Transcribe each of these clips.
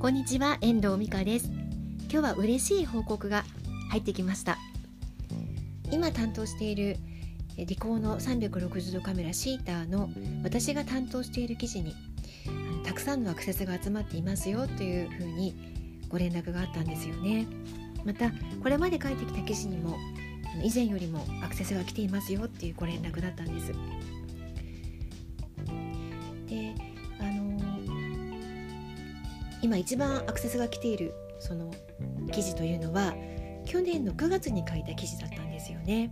こんにちは遠藤美香です。今日は嬉しい報告が入ってきました。今担当しているリコーの360度カメラシーターの私が担当している記事にたくさんのアクセスが集まっていますよというふうにご連絡があったんですよね。またこれまで書いてきた記事にも以前よりもアクセスが来ていますよっていうご連絡だったんです。今一番アクセスが来ているその記事というのは去年の9月に書いた記事だったんですよね。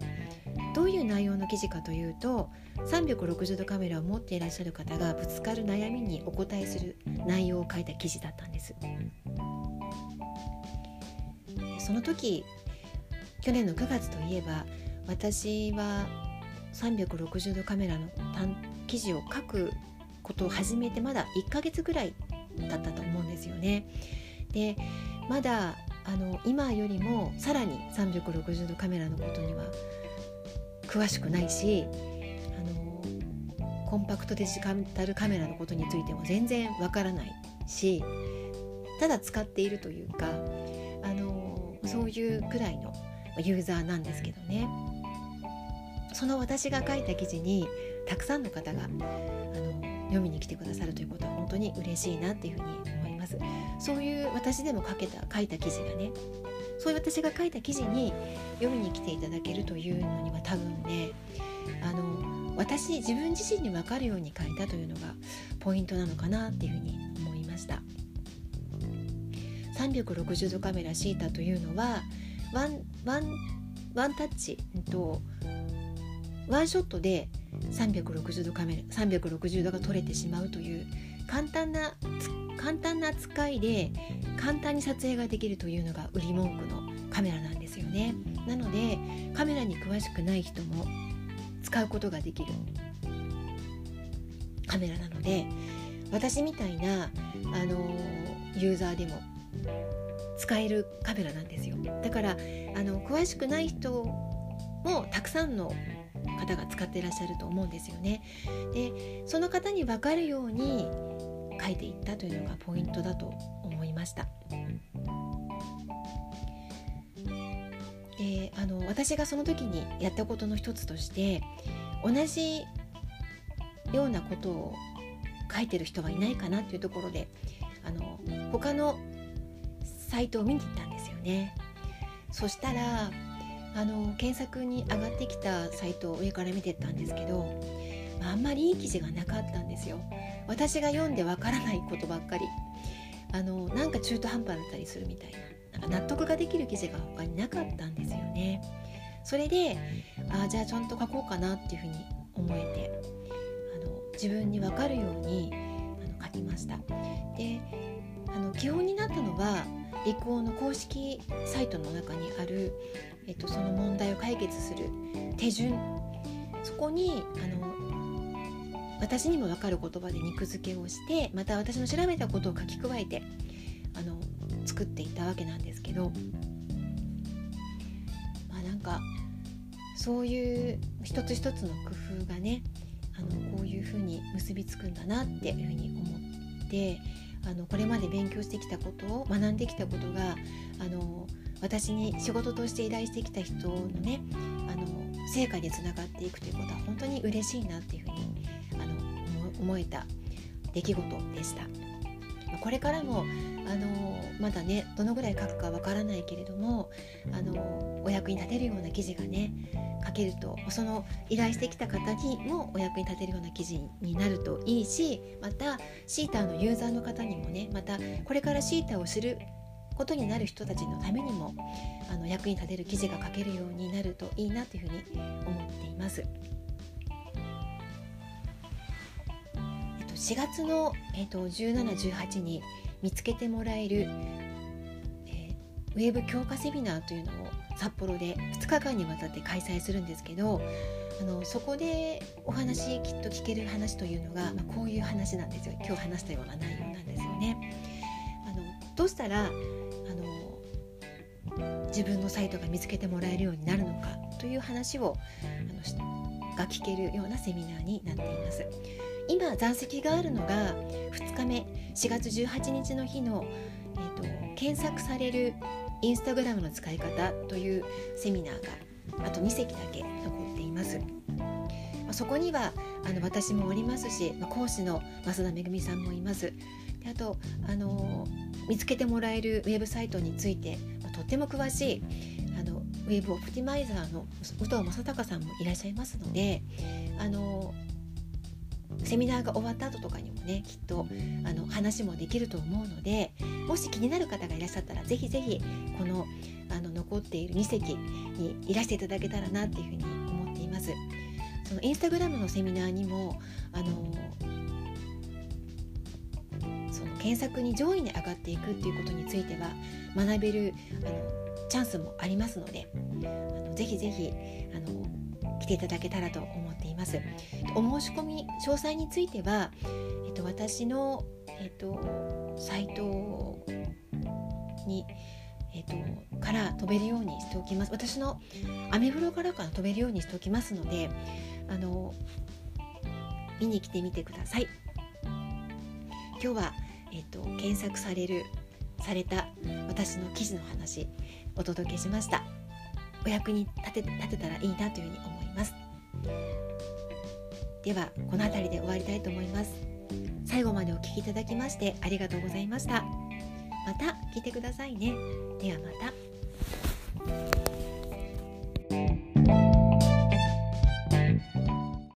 どういう内容の記事かというと360度カメラを持っていらっしゃる方がぶつかる悩みにお答えする内容を書いた記事だったんです。その時去年の9月といえば私は360度カメラの記事を書くことを始めてまだ1ヶ月ぐらいだったと思うんですよね。でまだあの今よりもさらに360度カメラのことには詳しくないしあのコンパクトデジタルカメラのことについても全然わからないしただ使っているというかあのそういうくらいのユーザーなんですけどねその私が書いた記事にたくさんの方があの読みに来てくださるということは本当に嬉しいなっていうふうに思います。そういう私でも書けた書いた記事がねそういう私が書いた記事に読みに来ていただけるというのには多分ねあの私自分自身に分かるように書いたというのがポイントなのかなっていうふうに思いました。360度カメラシータというのはワンワンワンタッチとワンショットで360度カメラ360度が撮れてしまうという簡単な簡単な扱いで簡単に撮影ができるというのが売り文句のカメラなんですよね。なのでカメラに詳しくない人も使うことができるカメラなので私みたいなあのユーザーでも使えるカメラなんですよ。だからあの詳しくない人もたくさんの方が使っていらっしゃると思うんですよね。でその方に分かるように書いていったというのがポイントだと思いました。であの私がその時にやったことの一つとして同じようなことを書いてる人はいないかなっていうところであの他のサイトを見に行ったんですよね。そしたらあの検索に上がってきたサイトを上から見てったんですけどあんまりいい記事がなかったんですよ。私が読んでわからないことばっかり。あのなんか中途半端だったりするみたいな。なんか納得ができる記事が他になかったんですよね。それであじゃあちゃんと書こうかなっていうふうに思えてあの自分に分かるようにあの書きました。であの基本になったのは陸王の公式サイトの中にあるえっと、その問題を解決する手順。そこにあの私にも分かる言葉で肉付けをしてまた私の調べたことを書き加えてあの作っていたわけなんですけど。まあなんかそういう一つ一つの工夫がねあのこういうふうに結びつくんだなっていうふうに思ってあのこれまで勉強してきたことを学んできたことがあの私に仕事として依頼してきた人のねあの成果につながっていくということは本当に嬉しいなっていうふうにあの思えた出来事でした。これからもあのまだねどのぐらい書くかわからないけれどもあのお役に立てるような記事がねけるとその依頼してきた方にもお役に立てるような記事になるといいしまたシーターのユーザーの方にもねまたこれからシーターをすることになる人たちのためにもあの役に立てる記事が書けるようになるといいなというふうに思っています。えっと、4月の、えっと、1718に見つけてもらえる、ウェブ強化セミナーというのを札幌で2日間にわたって開催するんですけどあのそこでお話きっと聞ける話というのが、まあ、こういう話なんですよ今日話したような内容なんですよね。あのどうしたらあの自分のサイトが見つけてもらえるようになるのかという話をあのが聞けるようなセミナーになっています今残席があるのが2日目4月18日の日のえーと、検索されるインスタグラムの使い方というセミナーがあと2席だけ残っています。まあ、そこにはあの私もおりますし、まあ、講師の増田めぐみさんもいます。であと、あのー、見つけてもらえるウェブサイトについて、まあ、とっても詳しいあのウェブオプティマイザーの武藤正隆さんもいらっしゃいますので、あのーセミナーが終わった後とかにもねきっとあの話もできると思うのでもし気になる方がいらっしゃったら是非是非このあの残っている2席にいらしていただけたらなっていうふうに思っています。そのインスタグラムのセミナーにもあのその検索に上位に上がっていくっていうことについては学べるあのチャンスもありますのであのぜひぜひあの来ていただけたらと思っています。お申し込み詳細については、えっと、私の、えっと、サイトに、えっと、から飛べるようにしておきます。私のアメブロからから飛べるようにしておきますのであの見に来てみてください。今日は、えっと、検索されるされた私の記事の話お届けしました。お役に立て立てたらいいなというふうに思います。ではこの辺りで終わりたいと思います。最後までお聴きいただきましてありがとうございました。また聞いてくださいね。ではまた。